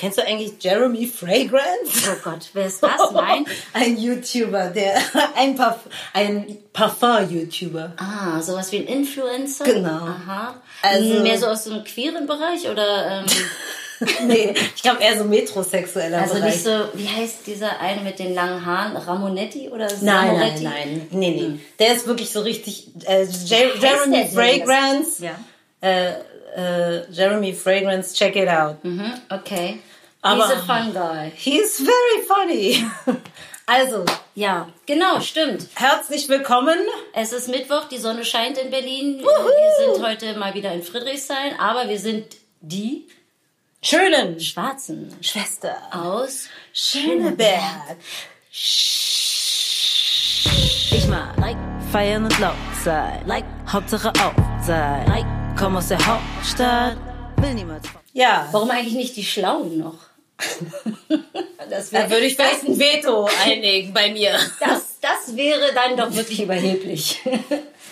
Kennst du eigentlich Jeremy Fragrance? Oh Gott, wer ist das? Nein. ein YouTuber, der ein, Parf ein Parfum-YouTuber. Ah, sowas wie ein Influencer? Genau. Aha. Also- Mehr so aus dem queeren Bereich oder ähm, nee, ich glaube eher so metrosexueller also Bereich. nicht so, wie heißt dieser eine mit den langen Haaren? Ramonetti oder Nein, nein, Samoretti? nein. Nee, nee. Der ist wirklich so richtig. Äh, Jer Jeremy Fragrance. Ja. Äh, äh, Jeremy Fragrance, check it out. Mhm, okay. Aber- He's a fun guy. He's very funny. Also, Ja, genau, stimmt. herzlich willkommen. Es ist Mittwoch, die Sonne scheint in Berlin. Wir sind heute mal wieder in Friedrichshain, aber wir sind die Schönen Schwarzen Schwester aus Schöneberg. Ich mal like, Feiern und laut sein. like, Hauptsache auf sein. like. Komm aus der Hauptstadt. Will niemals. Ja. Warum eigentlich nicht die Schlauen noch? das, Da wär, würde ich vielleicht ein Veto einlegen bei mir. das, das wäre dann doch wirklich überheblich.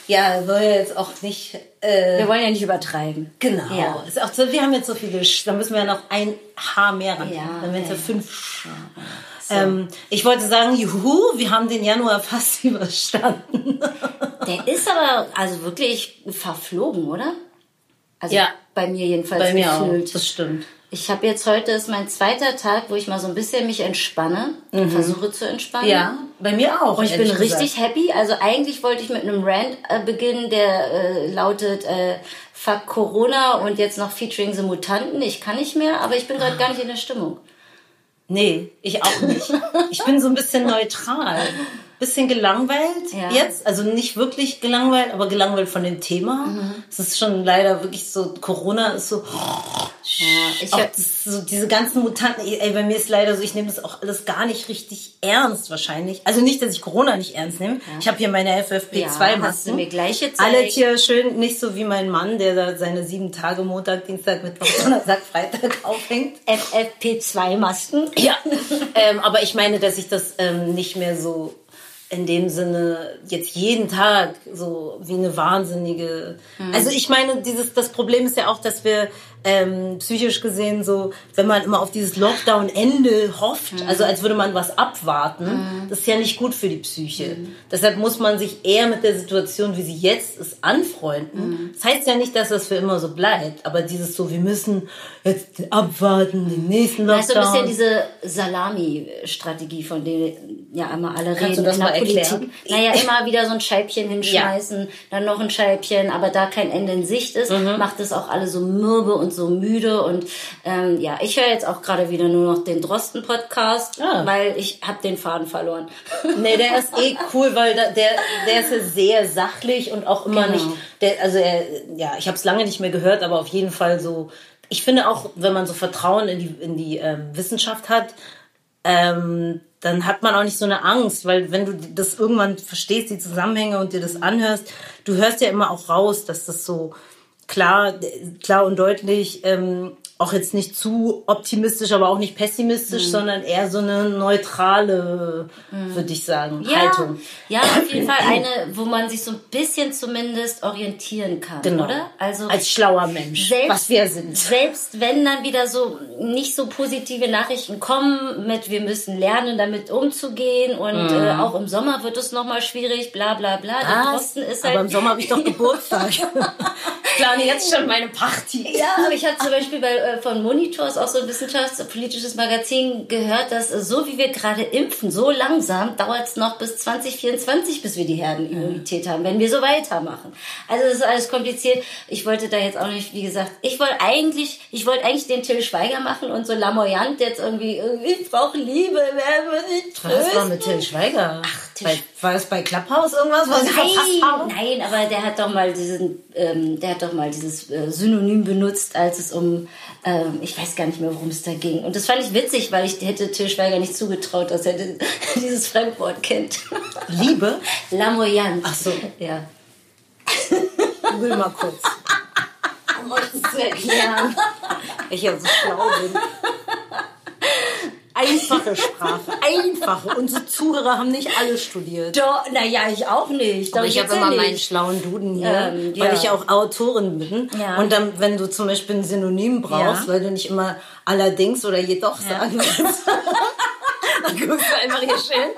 Ja, soll ja jetzt auch nicht. Äh, Wir wollen ja nicht übertreiben. genau. Ja. Ist auch so, wir haben jetzt so viele. Sch da müssen wir ja noch ein Haar mehr ran. Ja, Dann wären es ja fünf. Sch ähm, ich wollte sagen, juhu, wir haben den Januar fast überstanden. Der ist aber also wirklich verflogen, oder? Also Ja. bei mir jedenfalls bei mir auch. gefühlt. Das stimmt. Ich habe jetzt heute ist mein zweiter Tag, wo ich mal so ein bisschen mich entspanne, versuche zu entspannen. Mhm. Ja, bei mir auch. Und ich bin gesagt. richtig happy. Also eigentlich wollte ich mit einem Rant äh, beginnen, der äh, lautet äh, Fuck Corona und jetzt noch featuring the Mutanten. Ich kann nicht mehr, aber ich bin gerade gar nicht in der Stimmung. Nee, ich auch nicht. Ich bin so ein bisschen neutral. Bisschen gelangweilt Ja. jetzt. Also nicht wirklich gelangweilt, aber gelangweilt von dem Thema. Mhm. Es ist schon leider wirklich so, Corona ist so. Ja, ich auch hab- das, so diese ganzen Mutanten, ey, bei mir ist leider so, ich nehme das auch alles gar nicht richtig ernst wahrscheinlich. Also nicht, dass ich Corona nicht ernst nehme. Ich habe hier meine Ja, FFP2-Masken. hast du mir gleich gezeigt. Alle hier schön, nicht so wie mein Mann, der da seine sieben Tage Montag, Dienstag, Mittwoch, Donnerstag, Freitag aufhängt. FFP2-Masken. Ja, ähm, aber ich meine, dass ich das ähm, nicht mehr so in dem Sinne jetzt jeden Tag so wie eine wahnsinnige. Also ich meine, dieses das Problem ist ja auch, dass wir ähm, psychisch gesehen so, wenn man immer auf dieses Lockdown-Ende hofft, also als würde man was abwarten, das ist ja nicht gut für die Psyche. Deshalb muss man sich eher mit der Situation, wie sie jetzt ist, anfreunden. Das heißt ja nicht, dass das für immer so bleibt, aber dieses so, wir müssen jetzt abwarten, den nächsten Lockdown. Du, ein bisschen diese Salami-Strategie, von der ja immer alle Kannst du reden das in der mal Politik. erklären? Naja, immer wieder so ein Scheibchen hinschmeißen, dann noch ein Scheibchen, aber da kein Ende in Sicht ist, Mhm. macht es auch alle so mürbe und so müde. Und ähm, ja, ich höre jetzt auch gerade wieder nur noch den Drosten-Podcast, Ah. weil ich habe den Faden verloren. Nee, der ist eh cool, weil der, der ist ja sehr sachlich und auch immer Genau. nicht, der, also er, ja, ich habe es lange nicht mehr gehört, aber auf jeden Fall so, ich finde auch, wenn man so Vertrauen in die, in die ähm, Wissenschaft hat, ähm, dann hat man auch nicht so eine Angst, weil wenn du das irgendwann verstehst, die Zusammenhänge und dir das anhörst, du hörst ja immer auch raus, dass das so klar, klar und deutlich, ähm, auch jetzt nicht zu optimistisch, aber auch nicht pessimistisch, Mhm. sondern eher so eine neutrale, würde ich sagen, Haltung. ja, auf jeden Fall eine, wo man sich so ein bisschen zumindest orientieren kann, Genau. oder? Also Als schlauer Mensch, Selbst- was wir sind. Selbst wenn dann wieder so nicht so positive Nachrichten kommen mit, wir müssen lernen, damit umzugehen und äh, auch im Sommer wird es nochmal schwierig, bla bla bla. Der ist halt... aber im Sommer habe ich doch Geburtstag. ich plane jetzt schon meine Party. ja, aber ich habe zum Beispiel bei, von Monitors, auch so ein wissenschaftspolitisches Magazin, gehört, dass äh, so wie wir gerade impfen, so langsam dauert es noch bis 2024, bis wir die Herdenimmunität haben, wenn wir so weitermachen. Also das ist alles kompliziert. Ich wollte da jetzt auch nicht, wie gesagt, ich wollte eigentlich, ich wollte eigentlich den Till Schweiger machen und so lamoyant jetzt irgendwie, irgendwie ich brauche Liebe, wer wird mich Was war mit trösten? Till Schweiger? Ach, Bei, war es bei Clubhouse irgendwas, was ich verpasst habe? Nein, nein, aber der hat doch mal diesen, ähm, der hat doch mal dieses äh, Synonym benutzt, als es um, ähm, ich weiß gar nicht mehr, worum es da ging. Und das fand ich witzig, weil ich hätte Til Schweiger nicht zugetraut, dass er di- dieses Fremdwort kennt. Liebe? Lamoyant. Ach so. Ja. Google mal kurz. Um euch das zu erklären. Ich ja so schlau bin. Einfache Sprache. Einfache. Unsere Zuhörer haben nicht alle studiert. Doch, naja, ich auch nicht. Doch, Aber ich habe immer meinen schlauen Duden hier, Ähm, weil ja. ich auch Autorin bin. Ja. Und dann, wenn du zum Beispiel ein Synonym brauchst, Ja. weil du nicht immer allerdings oder jedoch sagen willst, dann guckst du einfach hier schön.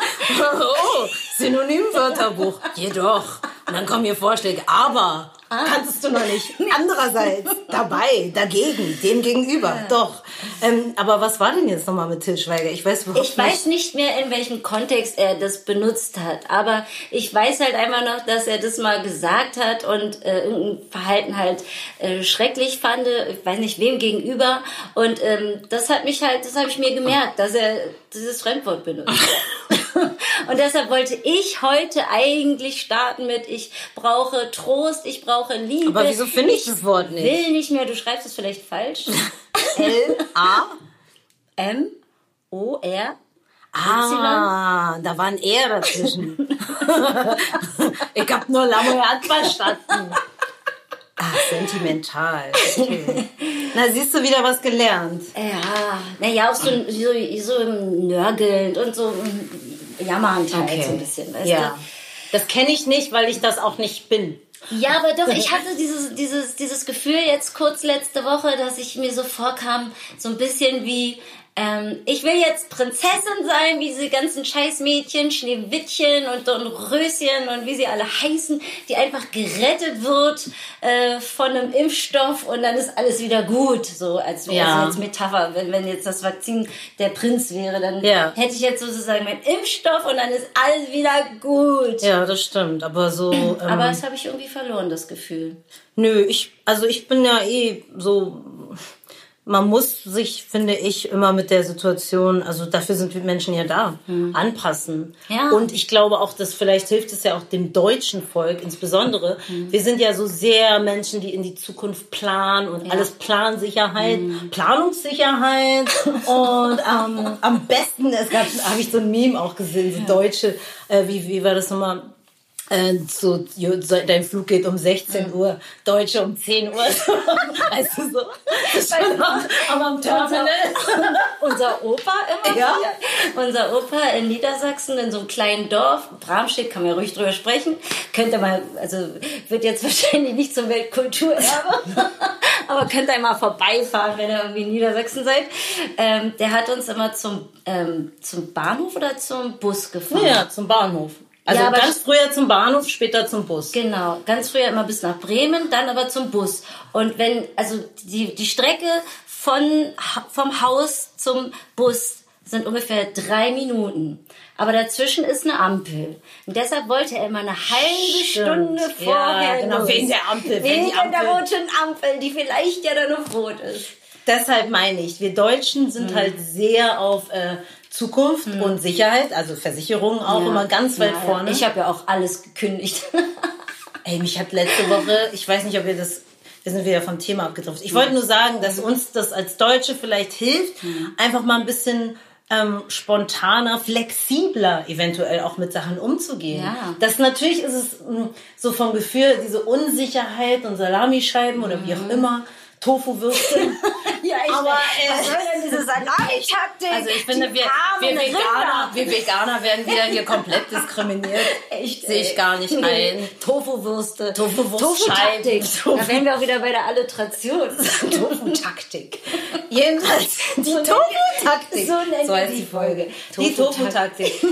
Oh, Synonymwörterbuch. Jedoch. Und dann kommen hier Vorschläge. Aber Ah. kanntest du noch nicht. Andererseits, dabei, dagegen, dem gegenüber. Doch. Ähm, aber was war denn jetzt nochmal mit Til Schweiger? Ich weiß überhaupt Ich weiß nicht mehr, in welchem Kontext er das benutzt hat, aber ich weiß halt einfach noch, dass er das mal gesagt hat und äh, irgendein Verhalten halt äh, schrecklich fand, ich weiß nicht wem gegenüber und ähm, das hat mich halt, das habe ich mir gemerkt, dass er dieses Fremdwort benutzt. Und deshalb wollte ich heute eigentlich starten mit, ich brauche Trost, ich brauche Liebe. Aber wieso finde ich das Wort nicht? will nicht mehr, du schreibst es vielleicht falsch. L-A. M, O, R, Ah, da war ein R dazwischen. ich hab nur Lamoyard verstanden. Sentimental. Okay. Na, siehst du wieder was gelernt. Ja, naja, auch so, so, so nörgelnd und so mm, jammernd halt so ein bisschen, weißt ja. Das kenne ich nicht, weil ich das auch nicht bin. du? Ja, aber doch, ich hatte dieses, dieses, dieses Gefühl jetzt kurz letzte Woche, dass ich mir so vorkam, so ein bisschen wie, ähm, ich will jetzt Prinzessin sein, wie diese ganzen Scheißmädchen, Schneewittchen und Dornröschen und wie sie alle heißen, die einfach gerettet wird äh, von einem Impfstoff und dann ist alles wieder gut. So als wäre Ja. es jetzt Metapher. Wenn, wenn jetzt das Vakzin der Prinz wäre, dann Ja. hätte ich jetzt sozusagen meinen Impfstoff und dann ist alles wieder gut. Ja, das stimmt. Aber so. Ähm, Aber das habe ich irgendwie verloren, das Gefühl. Nö, ich, also ich bin ja eh so, man muss sich, finde ich, immer mit der Situation, also dafür sind wir Menschen ja da, anpassen. Ja. Und ich glaube auch, dass vielleicht hilft es ja auch dem deutschen Volk insbesondere. Wir sind ja so sehr Menschen, die in die Zukunft planen und alles Plansicherheit, Planungssicherheit und ähm, am besten, es gab, habe ich so ein Meme auch gesehen, so deutsche, äh, wie, wie war das nochmal? Äh, so, dein Flug geht um 16 Uhr, Deutsche um 10 Uhr. weißt du so? Schon am, Terminal. unser Opa immer Ja. wieder. Unser Opa in Niedersachsen in so einem kleinen Dorf, Bramstedt, kann man ja ruhig drüber sprechen. Könnt ihr mal, also wird jetzt wahrscheinlich nicht zum Weltkulturerbe, aber könnt ihr mal vorbeifahren, wenn ihr irgendwie in Niedersachsen seid. Ähm, der hat uns immer zum, ähm, zum Bahnhof oder zum Bus gefahren. Ja, zum Bahnhof. Also Ja, ganz früher zum Bahnhof, später zum Bus. Genau, ganz früher immer bis nach Bremen, dann aber zum Bus. Und wenn, also die, die Strecke von, vom Haus zum Bus sind ungefähr drei Minuten. Aber dazwischen ist eine Ampel. Und deshalb wollte er immer eine halbe Stimmt. Stunde Ja, vorher genau, los. wegen der Ampel, Wegen die Ampel- der roten Ampel, die vielleicht ja dann noch rot ist. Deshalb meine ich, wir Deutschen sind halt sehr auf äh, Zukunft und Sicherheit, also Versicherungen auch immer ganz weit Ja, ja. vorne. Ich habe ja auch alles gekündigt. Ey, mich hat letzte Woche, ich weiß nicht, ob wir das, wir sind wieder vom Thema abgedriftet. Ich wollte nur sagen, dass uns das als Deutsche vielleicht hilft, einfach mal ein bisschen ähm, spontaner, flexibler eventuell auch mit Sachen umzugehen. Ja. Das natürlich ist es mh, so vom Gefühl, diese Unsicherheit und Salamischeiben oder wie auch immer, Tofu-Würste. ja, ich Aber, äh, was soll denn diese Salamitaktik? Also ich finde, wir, wir, Veganer, wir Veganer werden wieder hier komplett diskriminiert. Echt, Sehe ich gar nicht ein. Tofu-Würste. Tofu-Wurstscheiben. Tofu-Taktik. Da wären wir auch wieder bei der Alliteration. Tofu-Taktik. Jedenfalls die So Tofu-Taktik. so wir heißt die Folge. Die Tofu-Taktik.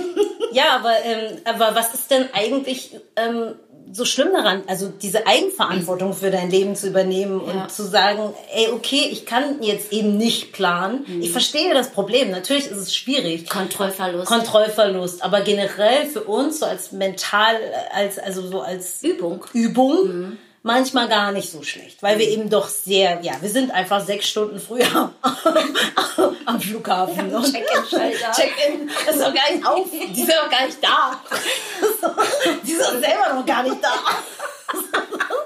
ja, aber, ähm, aber was ist denn eigentlich ähm, so schlimm daran? Also diese Eigenverantwortung für dein Leben zu übernehmen Ja. und zu sagen, ey, okay, ich kann jetzt eben nicht planen. Mhm. Ich verstehe das Problem. Natürlich ist es schwierig. Kontrollverlust. Kontrollverlust, aber generell für uns so als mental, als also so als Übung. Übung manchmal gar nicht so schlecht, weil wir eben doch sehr, ja, wir sind einfach sechs Stunden früher am Flughafen. Und Check-in-Schalter. Check-in, das ist doch gar nicht auf, die sind doch gar nicht da. Die sind selber noch gar nicht da.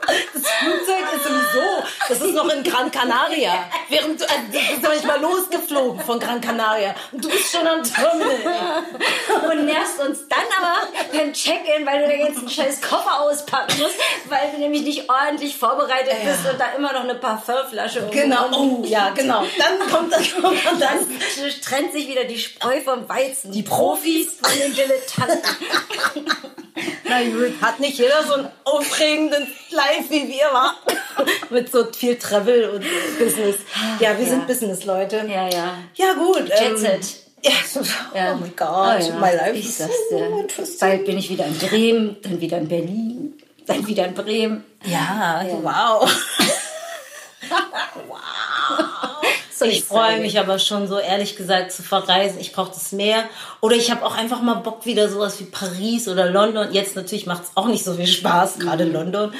Das Flugzeug ist um so, das ist noch in Gran Canaria. Während du, äh, du bist noch nicht mal losgeflogen von Gran Canaria. Und du bist schon am Terminal. Und nervst uns dann aber beim Check-in, weil du da jetzt einen scheiß Koffer auspacken musst, weil du nämlich nicht ordentlich vorbereitet Ja. bist und da immer noch eine Parfümflasche Genau, oh, ja, genau. Dann kommt das, kommt dann Dann trennt sich wieder die Spreu vom Weizen. Die Profis von den Dilettanten. Na gut, hat nicht jeder so einen aufregenden Live wie wir, war. Mit so viel Travel und Business. Ja, wir Ja. sind Business-Leute. Ja, ja. Ja, gut. Jet Set. Ja, Ja. oh my God, Oh ja, my life ich is sag's so dir. interesting. Bald bin ich wieder in Bremen, dann wieder in Berlin, dann wieder in Bremen. Ja, wow. So Ich freue mich aber schon so, ehrlich gesagt, zu verreisen. Ich brauche das mehr. Oder ich habe auch einfach mal Bock, wieder sowas wie Paris oder London. Jetzt natürlich macht es auch nicht so viel Spaß, gerade London.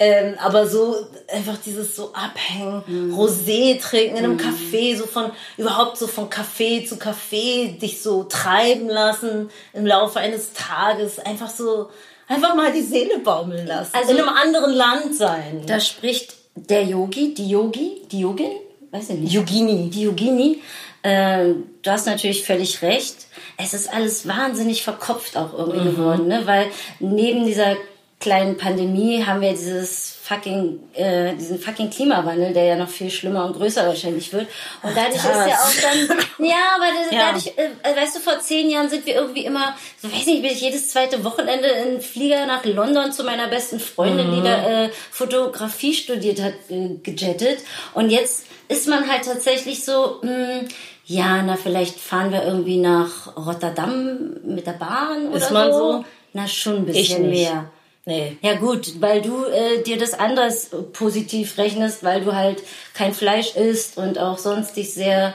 Ähm, aber so einfach dieses so abhängen, Rosé trinken in einem Café, so von, überhaupt so von Café zu Café, dich so treiben lassen im Laufe eines Tages. Einfach so, einfach mal die Seele baumeln lassen. Also- in einem anderen Land sein. Da spricht der Yogi, die Yogi, die Yogin, weiß ich nicht. Yogini. Die Yogini. Ähm, du hast natürlich völlig recht. Es ist alles wahnsinnig verkopft auch irgendwie geworden, ne? Weil neben dieser kleinen Pandemie haben wir dieses fucking, äh, diesen fucking Klimawandel, der ja noch viel schlimmer und größer wahrscheinlich wird. Und dadurch ist das. ja auch dann, ja, aber das, Ja. dadurch, äh, weißt du, vor zehn Jahren sind wir irgendwie immer, so weiß nicht, bin ich jedes zweite Wochenende in Flieger nach London zu meiner besten Freundin, die da äh, Fotografie studiert hat, äh, gejettet. Und jetzt ist man halt tatsächlich so, mh, ja, na, vielleicht fahren wir irgendwie nach Rotterdam mit der Bahn oder Ist man so. Na, schon ein bisschen mehr. Nee. Ja gut, weil du äh, dir das anders positiv rechnest, weil du halt kein Fleisch isst und auch sonst dich sehr...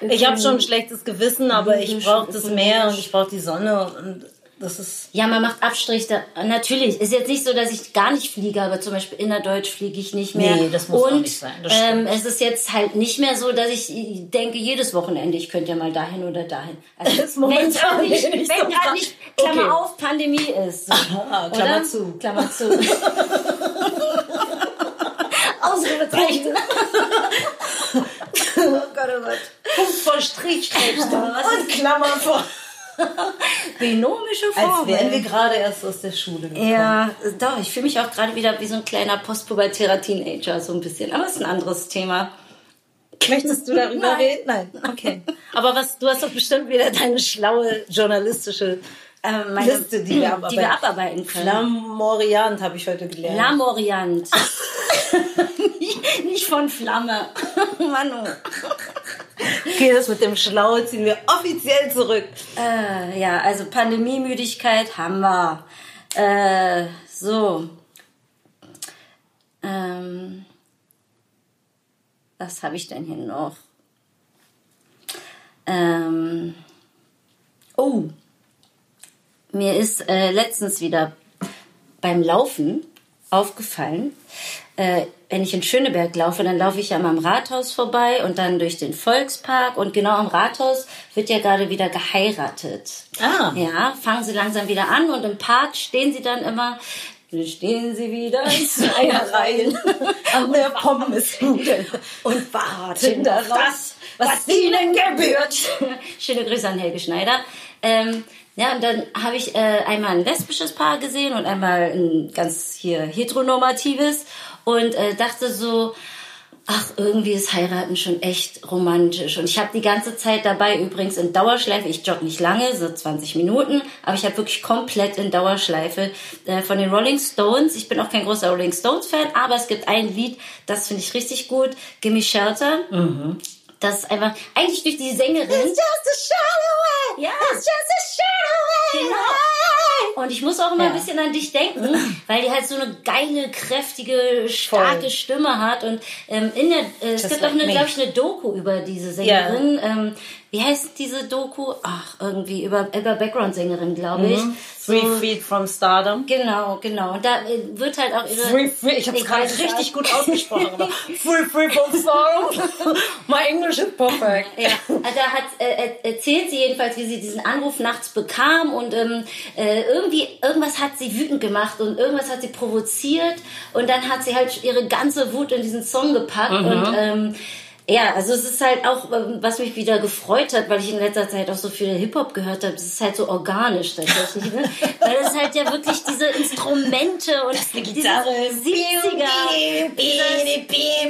Ich habe schon ein schlechtes Gewissen, aber ich brauche das. Meer und ich brauche die Sonne und das ist Ja, man macht Abstrich. Da. Natürlich, ist jetzt nicht so, dass ich gar nicht fliege, aber zum Beispiel innerdeutsch fliege ich nicht mehr. Nee, das muss auch Und nicht sein, ähm, es ist jetzt halt nicht mehr so, dass ich denke, jedes Wochenende, ich könnte ja mal dahin oder dahin. Also, Das wenn gerade nicht, nicht wenn so gerade krass. nicht, Klammer Okay. auf, Pandemie ist. So, Aha, Klammer oder? zu. Klammer zu. Ausrufezeichen. oh Gott, oh Gott. Punkt vor Strich und Klammer vor. Binomische Als Formel. wären wir gerade erst aus der Schule gekommen. Ja, doch, ich fühle mich auch gerade wieder wie so ein kleiner postpubertärer Teenager, so ein bisschen. Aber es ist ein anderes Thema. Möchtest du darüber Nein. reden? Nein. Okay. Aber was, du hast doch bestimmt wieder deine schlaue journalistische Ähm, meine- Liste, die wir die wir abarbeiten können. Flamoriant habe ich heute gelernt. Lamoriant. nicht, nicht von Flamme. Manu. Okay, das mit dem Schlau ziehen wir offiziell zurück. Äh, ja, also Pandemiemüdigkeit haben wir. Äh, so. Ähm, was habe ich denn hier noch? Ähm, oh, mir ist äh, letztens wieder beim Laufen aufgefallen, äh, wenn ich in Schöneberg laufe, dann laufe ich ja mal am Rathaus vorbei und dann durch den Volkspark und genau am Rathaus wird ja gerade wieder geheiratet. Ah. Ja, fangen sie langsam wieder an und im Park stehen sie dann immer, stehen sie wieder in Zweierreihen An der Pommesbude. und warten auf das, was ihnen gebührt. Schöne Grüße an Helge Schneider. Ähm, ja, und dann habe ich äh, einmal ein lesbisches Paar gesehen und einmal ein ganz hier heteronormatives und äh, dachte so, ach, irgendwie ist heiraten schon echt romantisch. Und ich habe die ganze Zeit dabei übrigens in Dauerschleife, ich jogge nicht lange, so 20 Minuten, aber ich habe wirklich komplett in Dauerschleife äh, von den Rolling Stones. Ich bin auch kein großer Rolling Stones-Fan, aber es gibt ein Lied, das finde ich richtig gut, Gimme Shelter. Das ist einfach, eigentlich durch die Sängerin. It's just a shadow away. Ja. It's just a shadow away. Genau. Und ich muss auch immer Ja. ein bisschen an dich denken, weil die halt so eine geile, kräftige, starke Voll. Stimme hat. Und ähm, in der, äh, es gibt like auch glaube ich, eine Doku über diese Sängerin. Ähm, wie heißt diese Doku? Ach, irgendwie über, über Background-Sängerin, glaube ich. Three So- Feet from Stardom. Genau, genau. Und da äh, wird halt auch ihre. Free, free, ich habe es gerade richtig gut ausgesprochen. free, free from Stardom. My English is perfect. Ja, da hat, äh, er- erzählt sie jedenfalls, wie sie diesen Anruf nachts bekam und ähm, äh, irgendwie, irgendwas hat sie wütend gemacht und irgendwas hat sie provoziert und dann hat sie halt ihre ganze Wut in diesen Song gepackt Mhm. und ähm, ja, also es ist halt auch, ähm, was mich wieder gefreut hat, weil ich in letzter Zeit auch so viel Hip-Hop gehört habe, das ist halt so organisch tatsächlich, ne? weil es halt ja wirklich diese Instrumente und die diese Gitarre. 70er,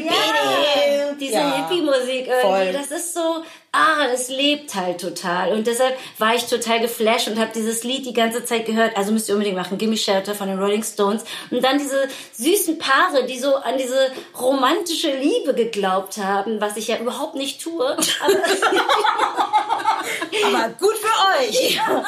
ja, diese Ja. Hippie-Musik Voll. irgendwie, das ist so, ah, das lebt halt total. Und deshalb war ich total geflasht und habe dieses Lied die ganze Zeit gehört. Also müsst ihr unbedingt machen, Gimme Shelter von den Rolling Stones. Und dann diese süßen Paare, die so an diese romantische Liebe geglaubt haben, was ich ja überhaupt nicht tue. Aber Aber gut für euch. ja,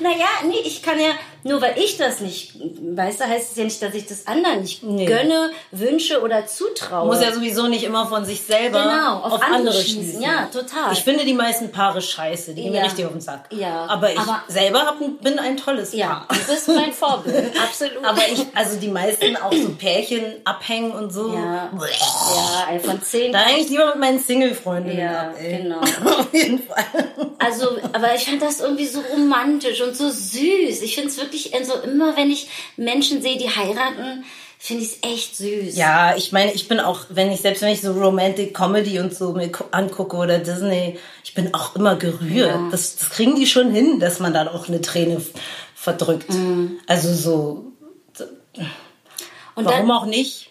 naja, nee, ich kann ja, nur weil ich das nicht, weißt du, heißt es ja nicht, dass ich das anderen nicht Nee. gönne, wünsche oder zutraue. Muss ja sowieso nicht immer von sich selber Genau, auf, auf andere schließen. Ja, total. Ich finde die meisten Paare scheiße. Die gehen mir richtig auf den Sack. Ja, Aber ich aber- selber hab, bin ein tolles ja, Paar. du bist mein Vorbild, absolut. Aber ich, also die meisten auch so Pärchen abhängen und so. Ja. Ja, ein von zehn. Da eigentlich lieber mit meinen Single-Freundinnen Ja, ab, ey. genau. Auf jeden Fall. Also, aber ich fand das irgendwie so romantisch und so süß. Ich finde es wirklich, also immer wenn ich Menschen sehe, die heiraten, finde ich es echt süß. Ja, ich meine, ich bin auch, wenn ich, selbst wenn ich so Romantic Comedy und so mir gu- angucke oder Disney, ich bin auch immer gerührt. Ja. Das, das kriegen die schon hin, dass man dann auch eine Träne verdrückt. Mhm. Also so, und warum dann, auch nicht?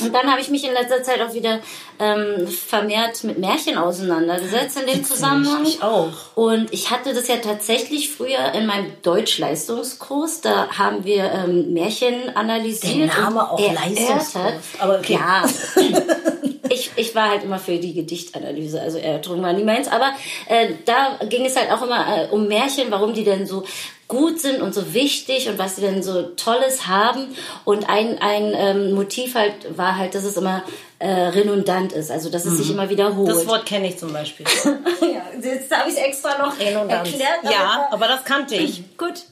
Und dann habe ich mich in letzter Zeit auch wieder ähm, vermehrt mit Märchen auseinandergesetzt in dem Zusammenhang. Ich auch. Und ich hatte das ja tatsächlich früher in meinem Deutschleistungskurs. Da haben wir ähm, Märchen analysiert. Der Name auch. Leistungskurs. Aber okay. Ja. ich, ich war halt immer für die Gedichtanalyse, also Erörterung war nie meins. Aber äh, da ging es halt auch immer äh, um Märchen, warum die denn so gut sind und so wichtig und was sie denn so Tolles haben. Und ein, ein ähm, Motiv halt war halt, dass es immer äh, redundant ist, also dass es sich immer wiederholt. Das Wort kenne ich zum Beispiel. ja, jetzt habe ich es extra noch Redundanz. erklärt. Ja, aber das kannte ich. Gut.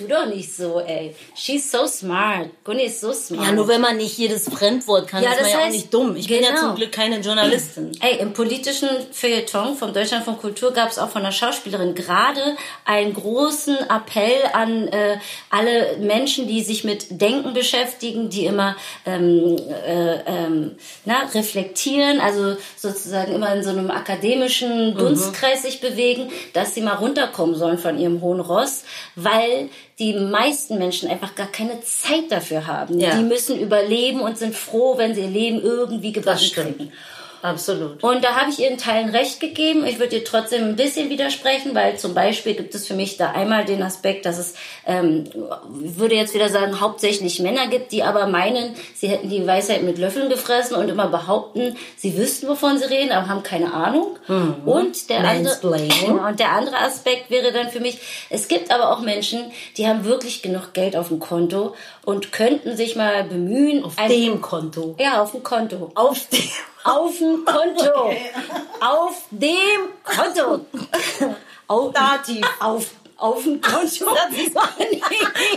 Tu doch nicht so, ey. She's so smart. Gunni ist so smart. Ja, nur wenn man nicht jedes Fremdwort kann, Ja, ist man ja auch nicht dumm. Ich bin ja genau. zum Glück keine Journalistin. Ey, im politischen Feuilleton vom Deutschland von Kultur gab es auch von der Schauspielerin gerade einen großen Appell an äh, alle Menschen, die sich mit Denken beschäftigen, die immer ähm, äh, ähm, na, reflektieren, also sozusagen immer in so einem akademischen Dunstkreis sich bewegen, dass sie mal runterkommen sollen von ihrem hohen Ross, weil die meisten Menschen einfach gar keine Zeit dafür haben. Ja. Die müssen überleben und sind froh, wenn sie ihr Leben irgendwie gebacken kriegen. Absolut. Und da habe ich ihr in Teilen recht gegeben. Ich würde ihr trotzdem ein bisschen widersprechen, weil zum Beispiel gibt es für mich da einmal den Aspekt, dass es, ähm, würde jetzt wieder sagen, hauptsächlich Männer gibt, die aber meinen, sie hätten die Weisheit mit Löffeln gefressen und immer behaupten, sie wüssten, wovon sie reden, aber haben keine Ahnung. Und der andere, Mansplaining. und der andere Aspekt wäre dann für mich, es gibt aber auch Menschen, die haben wirklich genug Geld auf dem Konto und könnten sich mal bemühen, Auf ein- dem Konto. ja, auf dem Konto. Auf dem. Auf dem Konto. Auf dem Konto. Auf, Dativ. Auf, auf dem Konto.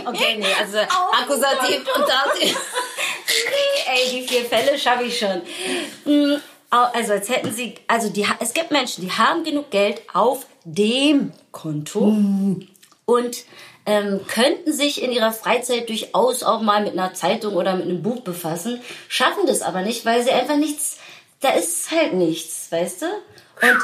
Okay, nee, also Auf Akkusativ und Dativ. Ey, die vier Fälle schaffe ich schon. Mm, Also als hätten sie, also die, es gibt Menschen, die haben genug Geld auf dem Konto und ähm, könnten sich in ihrer Freizeit durchaus auch mal mit einer Zeitung oder mit einem Buch befassen, schaffen das aber nicht, weil sie einfach nichts, da ist halt nichts, weißt du? Und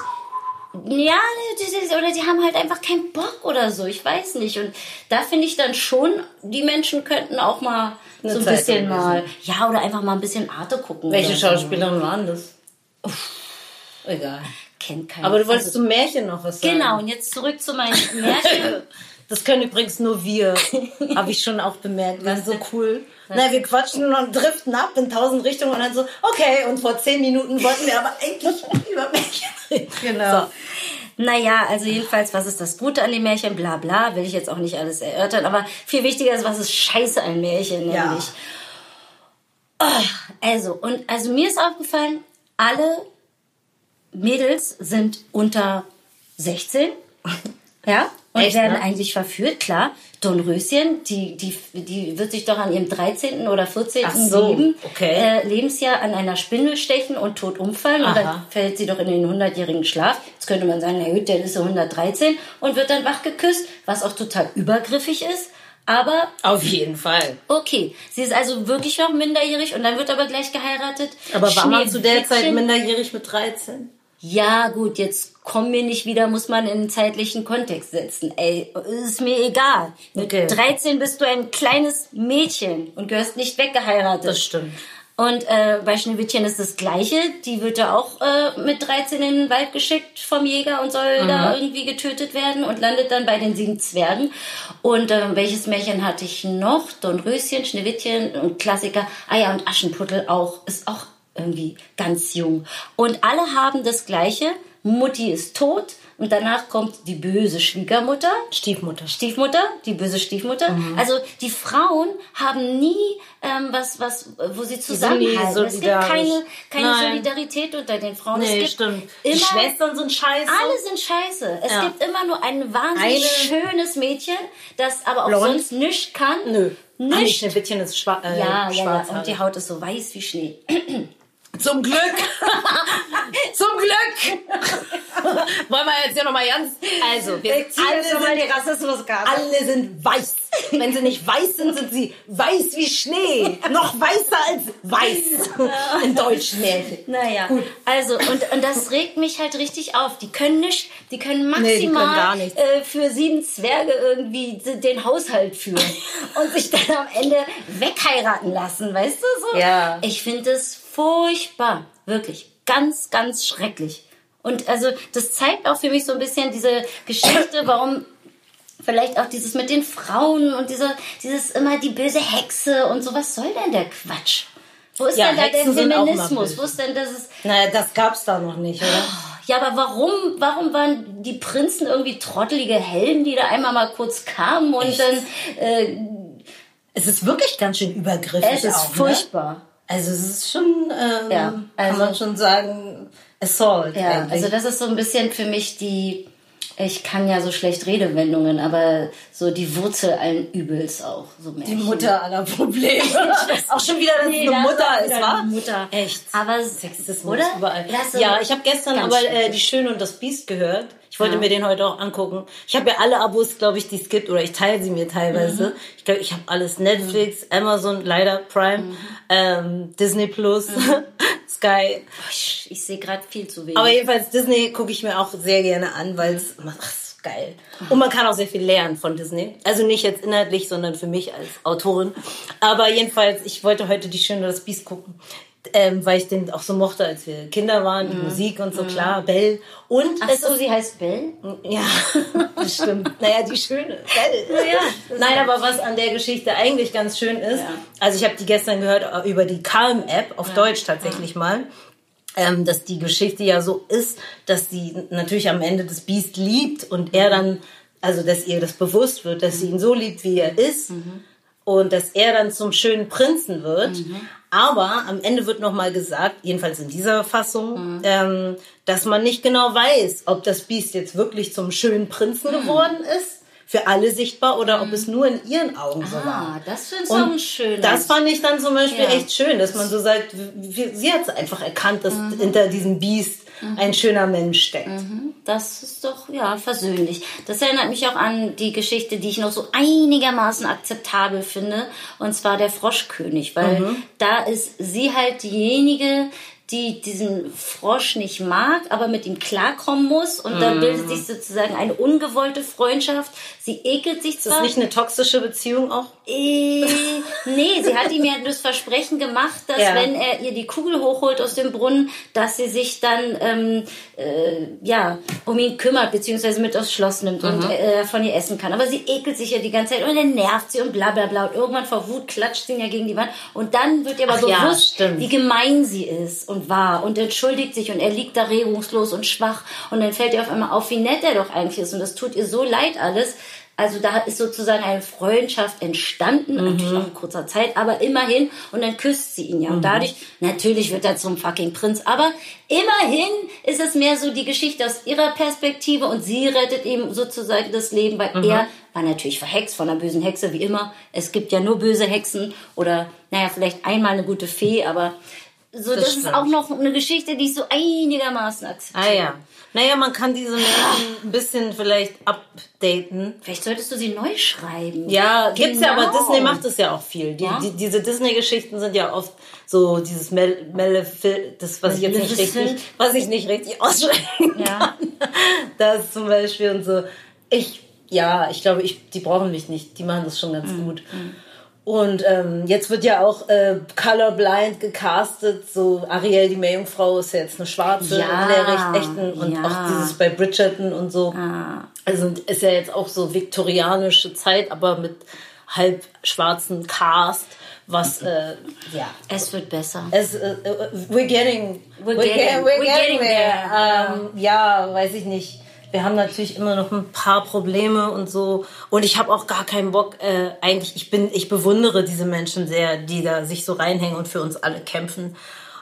ja, ist- oder die haben halt einfach keinen Bock oder so, ich weiß nicht. Und da finde ich dann schon, die Menschen könnten auch mal Eine so ein Zeitung bisschen lesen. mal, ja, oder einfach mal ein bisschen Arte gucken. Welche oder so. Schauspielerin waren das? Egal. Kennt keiner. Aber du wolltest Also, zum Märchen noch was sagen. Genau, und jetzt zurück zu meinem Märchen. Das können übrigens nur wir. Habe ich schon auch bemerkt. Wir sind so cool. Na, wir quatschen und driften ab in tausend Richtungen und dann so, okay, und vor zehn Minuten wollten wir aber eigentlich über Märchen reden. Genau. Naja, also jedenfalls, was ist das Gute an dem Märchen? Bla bla, will ich jetzt auch nicht alles erörtern, aber viel wichtiger ist, was ist scheiße an Märchen, nämlich. Ja. Oh, also, und also mir ist aufgefallen, alle Mädels sind unter 16. Ja? Und Echt, werden ne? eigentlich verführt, klar. Dornröschen, die, die, die wird sich doch an ihrem 13. oder 14. Ach so, Leben, okay. äh, Lebensjahr an einer Spindel stechen und tot umfallen. Und Aha. dann fällt sie doch in den 100-jährigen Schlaf. Jetzt könnte man sagen, na gut, dann ist sie 113 und wird dann wach geküsst, was auch total übergriffig ist. Aber Auf jeden Fall. okay, sie ist also wirklich noch minderjährig und dann wird aber gleich geheiratet. Aber war man zu der Zeit minderjährig mit 13? ja, gut, jetzt kommen wir nicht wieder, muss man in einen zeitlichen Kontext setzen. Ey, ist mir egal. Mit Okay. 13 bist du ein kleines Mädchen und gehörst nicht weggeheiratet. Das stimmt. Und äh, bei Schneewittchen ist das Gleiche. Die wird ja auch äh, mit 13 in den Wald geschickt vom Jäger und soll da irgendwie getötet werden und landet dann bei den sieben Zwergen. Und äh, welches Märchen hatte ich noch? Dornröschen, Schneewittchen und Klassiker. Ah ja, und Aschenputtel auch. Ist auch irgendwie ganz jung. Und alle haben das Gleiche. Mutti ist tot und danach kommt die böse Schwiegermutter. Stiefmutter. Stiefmutter, die böse Stiefmutter. Mhm. Also die Frauen haben nie ähm, was, was, wo sie zusammenhalten. Es gibt keine, keine Nein. Solidarität unter den Frauen. es Nee, gibt stimmt. Immer, Die Schwestern sind scheiße. alle sind scheiße. Es Ja. gibt immer nur ein wahnsinnig Eine- schönes Mädchen, das aber auch Blond. sonst nichts kann. Nö. Ah, Nicht. Schneewittchen ist schwa äh, Ja, ja, ja. schwarz. Und die Haut ist so weiß wie Schnee. Zum Glück! Zum Glück! Wollen wir jetzt hier nochmal ganz. Also, wir alle sind, Rassismuskarte. alle sind weiß. Wenn sie nicht weiß sind, sind sie weiß wie Schnee. Noch weißer als weiß. In Deutsch Märchen. Naja, also und, und das regt mich halt richtig auf. Die können nicht, die können maximal Nee, die können gar nichts. Äh, für sieben Zwerge irgendwie den Haushalt führen und sich dann am Ende wegheiraten lassen, weißt du so? Ja. Ich finde es furchtbar, wirklich, ganz, ganz schrecklich. Und also das zeigt auch für mich so ein bisschen diese Geschichte, warum vielleicht auch dieses mit den Frauen und dieser, dieses immer die böse Hexe und so. Was soll denn der Quatsch? Wo ist Ja, denn da der Hexen immer Feminismus? Wo ist denn das? Ist, Naja, das gab's da noch nicht, oder? ja, aber warum, warum waren die Prinzen irgendwie trottelige Helden, die da einmal mal kurz kamen und dann, äh, Es ist wirklich ganz schön übergriffig. es ist auch, Ne? Also es ist schon, ähm, Ja, also- kann man schon sagen, Assault. Ja, eigentlich. also das ist so ein bisschen für mich die, ich kann ja so schlecht Redewendungen, aber so die Wurzel allen Übels auch. So die Mutter aller Probleme. auch schon wieder, dass Nee, eine Mutter ist, wa? Mutter. Echt. Aber Sexismus oder? überall. Das ist ja, ich habe gestern aber äh, die Schöne und das Biest gehört. Ich wollte Ja. mir den heute auch angucken. Ich habe ja alle Abos, glaube ich, die es gibt, oder ich teile sie mir teilweise. Mhm. Ich glaube, ich habe alles Netflix, Amazon, leider Prime, Mhm. ähm, Disney Plus, Sky. ich, ich sehe gerade viel zu wenig. Aber jedenfalls Disney gucke ich mir auch sehr gerne an, weil es geil. Und man kann auch sehr viel lernen von Disney. Also nicht jetzt inhaltlich, sondern für mich als Autorin. Aber jedenfalls, ich wollte heute die Schöne das Biest gucken. Ähm, weil ich den auch so mochte, als wir Kinder waren, die Musik und so, klar, Belle. Und Ach so, sie heißt Belle? ja, das stimmt. Naja, die schöne. Belle. Naja, Nein, aber was an der Geschichte eigentlich ganz schön ist, Ja. also ich habe die gestern gehört äh, über die Calm-App, auf Deutsch tatsächlich mal, ähm, dass die Geschichte ja so ist, dass sie natürlich am Ende das Biest liebt und er dann, also dass ihr das bewusst wird, dass sie ihn so liebt, wie er ist. Und dass er dann zum schönen Prinzen wird. Aber am Ende wird nochmal gesagt, jedenfalls in dieser Fassung, ähm, dass man nicht genau weiß, ob das Biest jetzt wirklich zum schönen Prinzen geworden ist, für alle sichtbar, oder ob es nur in ihren Augen so war. Ah, das findest du auch schöner. das fand ich dann zum Beispiel Ja. echt schön, dass man so sagt, sie hat einfach erkannt, dass Mhm. hinter diesem Biest ein schöner Mensch steckt. Das ist doch, ja, versöhnlich. Das erinnert mich auch an die Geschichte, die ich noch so einigermaßen akzeptabel finde. Und zwar der Froschkönig. Weil Mhm. da ist sie halt diejenige, die diesen Frosch nicht mag, aber mit ihm klarkommen muss. Und Mhm. dann bildet sich sozusagen eine ungewollte Freundschaft. Sie ekelt sich Ist das zwar. nicht eine toxische Beziehung auch? Äh, nee, sie hat ihm ja das Versprechen gemacht, dass Ja. wenn er ihr die Kugel hochholt aus dem Brunnen, dass sie sich dann ähm, äh, ja um ihn kümmert beziehungsweise mit aufs Schloss nimmt und Mhm. äh, von ihr essen kann. Aber sie ekelt sich ja die ganze Zeit und dann nervt sie und bla bla bla und irgendwann vor Wut klatscht sie ihn ja gegen die Wand und dann wird ihr aber Ach ja, bewusst, stimmt. wie gemein sie ist und war und entschuldigt sich und er liegt da regungslos und schwach und dann fällt ihr auf einmal auf, wie nett er doch eigentlich ist und das tut ihr so leid alles. Also da ist sozusagen eine Freundschaft entstanden, Mhm. natürlich auch in kurzer Zeit, aber immerhin. Und dann küsst sie ihn ja. Mhm. Und dadurch, natürlich wird er zum fucking Prinz, aber immerhin ist es mehr so die Geschichte aus ihrer Perspektive und sie rettet ihm sozusagen das Leben, weil Mhm. er war natürlich verhext von einer bösen Hexe, wie immer. Es gibt ja nur böse Hexen oder, naja, vielleicht einmal eine gute Fee, aber so, das, ist stimmt. auch noch eine Geschichte, die ich so einigermaßen akzeptiere. Ah ja. Naja, man kann diese Menschen ein bisschen vielleicht updaten. Vielleicht solltest du sie neu schreiben. Ja, gibt's ja, aber Genau. Disney macht es ja auch viel. Die, Ja? die, diese Disney-Geschichten sind ja oft so dieses Mel Malefic, das was ich jetzt nicht richtig, was ich nicht richtig aussprechen Ja. kann. Das zum Beispiel und so. Ich, ja, ich glaube, ich, die brauchen mich nicht. Die machen das schon ganz Mhm. gut. Und ähm, jetzt wird ja auch äh, Colorblind gecastet. So Ariel, die Meerjungfrau, ist ja jetzt eine Schwarze Ja, in der recht echten. Und ja. auch dieses bei Bridgerton und so. Also ist ja jetzt auch so viktorianische Zeit, aber mit halb schwarzen Cast, was äh, ja. Es wird besser. Es, äh, äh, we're getting, We're getting- we're getting there. Ähm, ja, weiß ich nicht. Wir haben natürlich immer noch ein paar Probleme und so. Und ich habe auch gar keinen Bock. Äh, eigentlich, ich bin, ich bewundere diese Menschen sehr, die da sich so reinhängen und für uns alle kämpfen.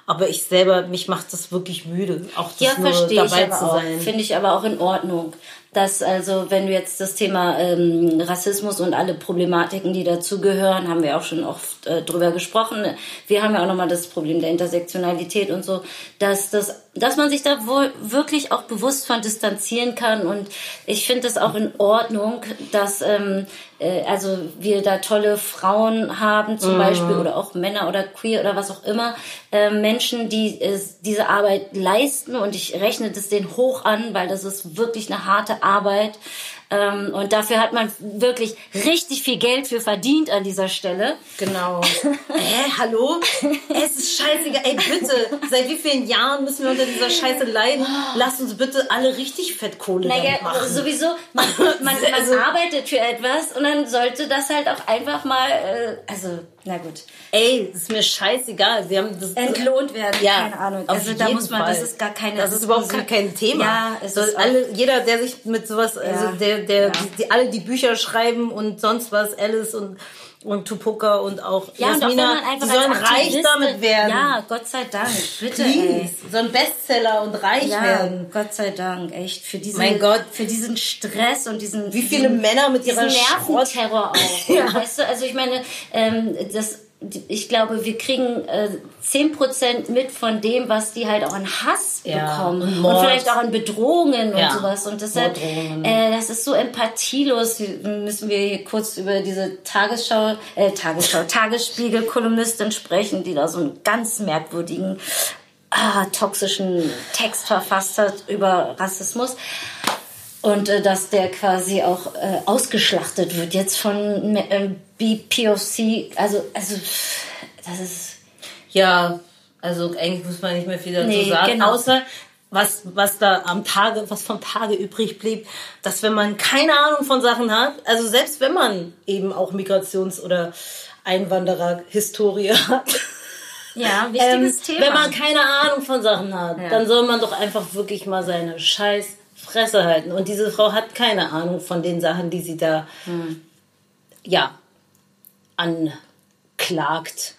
Aber ich selber, mich macht das wirklich müde, auch das Ja, nur verstehe ich dabei zu sein. Finde ich aber auch in Ordnung. Dass also, wenn du jetzt das Thema ähm, Rassismus und alle Problematiken, die dazugehören, haben wir auch schon oft äh, drüber gesprochen. Wir haben ja auch nochmal das Problem der Intersektionalität und so, dass das, dass man sich da wohl wirklich auch bewusst von distanzieren kann. Und ich finde es auch in Ordnung, dass ähm, äh, also wir da tolle Frauen haben, zum Beispiel, oder auch Männer oder queer oder was auch immer, äh, Menschen, die äh, diese Arbeit leisten und ich rechne das denen hoch an, weil das ist wirklich eine harte Arbeit. Ähm, und dafür hat man wirklich richtig viel Geld für verdient an dieser Stelle. Genau. Hä, hallo? Es ist scheißegal. Ey, bitte, seit wie vielen Jahren müssen wir unter dieser Scheiße leiden? Lasst uns bitte alle richtig Fettkohle Naja, machen. sowieso, man, man, man Also- arbeitet für etwas und dann sollte das halt auch einfach mal, äh, also, na gut, Ey, ist mir scheißegal. Wir haben das entlohnt werden, Ja, keine Ahnung. Also da muss man, Fall. das ist gar keine... Das ist überhaupt gar kein Thema. Ja, es so, ist alle, jeder, der sich mit sowas, also Ja, der, der, ja. die, die, alle die Bücher schreiben und sonst was, Alice und und Tupoka und auch Ja, und auch Jasmina, man einfach die sollen reich damit werden. Ja, Gott sei Dank, bitte. Please. Sollen Bestseller und reich Ja, werden. Gott sei Dank, echt. Für diesen, Mein Gott. für diesen Stress und diesen. Wie viele Männer mit diesen ihrer Schrott- Nerventerror auch. Ja. Weißt du, also ich meine, ähm, das, ich glaube, wir kriegen äh, 10% mit von dem, was die halt auch an Hass Ja, bekommen. und Und, Mord. vielleicht auch an Bedrohungen Ja, und sowas. Und deshalb, äh, das ist so empathielos. Müssen wir hier kurz über diese Tagesschau, äh, Tagesschau, Tagesspiegel-Kolumnistin sprechen, die da so einen ganz merkwürdigen, ah, toxischen Text verfasst hat über Rassismus. Und äh, dass der quasi auch äh, ausgeschlachtet wird jetzt von äh, BPOC. Also, also, das ist. Ja, also eigentlich muss man nicht mehr viel dazu Nee, sagen, genau. außer was, was da am Tage, was vom Tage übrig blieb, dass wenn man keine Ahnung von Sachen hat, also selbst wenn man eben auch Migrations- oder Einwanderer-Historie hat, Ja, ähm, wichtiges Thema. wenn man keine Ahnung von Sachen hat, Ja. dann soll man doch einfach wirklich mal seine scheiß Fresse halten. Und diese Frau hat keine Ahnung von den Sachen, die sie da, Hm. ja, anklagt.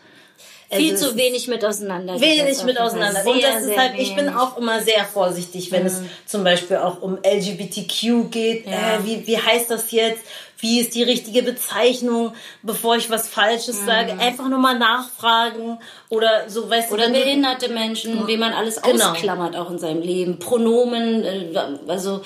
viel zu wenig mit auseinander. wenig mit auseinander. Und das ist halt, ich bin auch immer sehr vorsichtig, wenn es zum Beispiel auch um LGBTQ geht. Mhm. Ja. Äh, wie, wie heißt das jetzt? Wie ist die richtige Bezeichnung, bevor ich was Falsches sage? Einfach nur mal nachfragen oder so, weißt Mhm. Oder du. du- behinderte Menschen, wie man alles Genau. ausklammert auch in seinem Leben. Pronomen, äh, also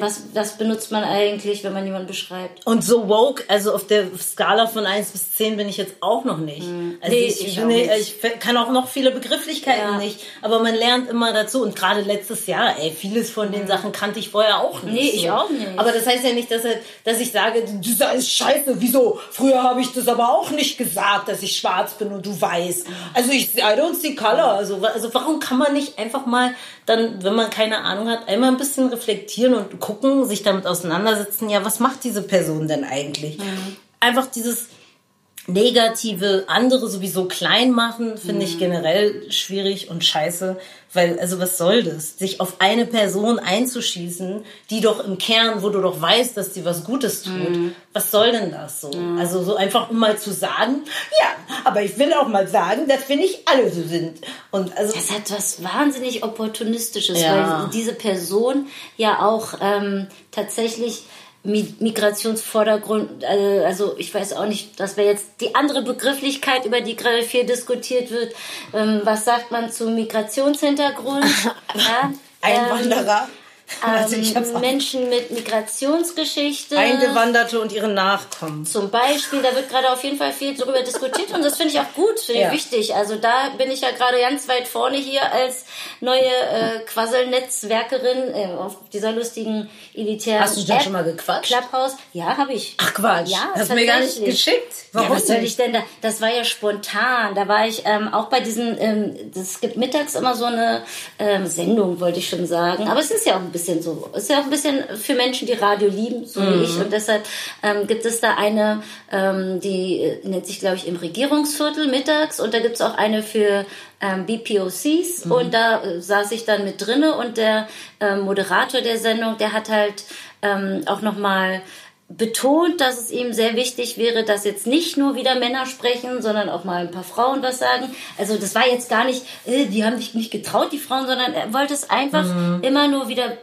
was, was benutzt man eigentlich, wenn man jemanden beschreibt? Und so woke, also auf der Skala von 1 bis 10 bin ich jetzt auch noch nicht. Also Mhm. Nee, ich, ich nicht. ich kann auch noch viele Begrifflichkeiten Ja. nicht, aber man lernt immer dazu. Und gerade letztes Jahr, ey, vieles von den Sachen kannte ich vorher auch nicht. Mhm. Nee, ich auch nicht. Aber das heißt ja nicht, dass, dass ich sage, das ist scheiße. Wieso? Früher habe ich das aber auch nicht gesagt, dass ich schwarz bin und du weiß. Also ich, I don't see color. Also, also warum kann man nicht einfach mal dann, wenn man keine Ahnung hat, einmal ein bisschen reflektieren und gucken, sich damit auseinandersetzen, ja, was macht diese Person denn eigentlich? Einfach dieses negative andere sowieso klein machen, finde ich generell schwierig und scheiße. Weil, also was soll das? Sich auf eine Person einzuschießen, die doch im Kern, wo du doch weißt, dass die was Gutes tut. Mhm. Was soll denn das so? Mhm. Also so einfach, um mal zu sagen, ja, aber ich will auch mal sagen, dass wir nicht alle so sind. Und also, das hat was wahnsinnig Opportunistisches, ja. weil diese Person ja auch ähm, tatsächlich Migrationsvordergrund, äh, also ich weiß auch nicht, das wäre jetzt die andere Begrifflichkeit, über die gerade viel diskutiert wird. Ähm, was sagt man zu Migrationshintergrund? ja, Einwanderer. Ähm, also ähm, Menschen mit Migrationsgeschichte. Eingewanderte und ihre Nachkommen. Zum Beispiel, da wird gerade auf jeden Fall viel darüber diskutiert und das finde ich auch gut, finde ja. ich wichtig. Also da bin ich ja gerade ganz weit vorne hier als neue äh, Quasselnetzwerkerin äh, auf dieser lustigen elitären Hast du da schon mal gequatscht? Clubhouse. Ja, habe ich. Ach Quatsch. Ja, Hast du mir gar nicht geschickt? Warum ja, was soll ich denn da? Das war ja spontan. Da war ich ähm, auch bei diesen, ähm, es gibt mittags immer so eine ähm, Sendung, wollte ich schon sagen. Aber es ist ja auch ein bisschen so. Es ist ja auch ein bisschen für Menschen, die Radio lieben, so mhm. wie ich. Und deshalb ähm, gibt es da eine, ähm, die äh, nennt sich, glaube ich, im Regierungsviertel mittags. Und da gibt es auch eine für ähm, BPOCs. Mhm. Und da äh, saß ich dann mit drinne. Und der ähm, Moderator der Sendung, der hat halt ähm, auch nochmal betont, dass es ihm sehr wichtig wäre, dass jetzt nicht nur wieder Männer sprechen, sondern auch mal ein paar Frauen was sagen. Also das war jetzt gar nicht, äh, die haben sich nicht getraut, die Frauen, sondern er wollte es einfach mhm. immer nur wieder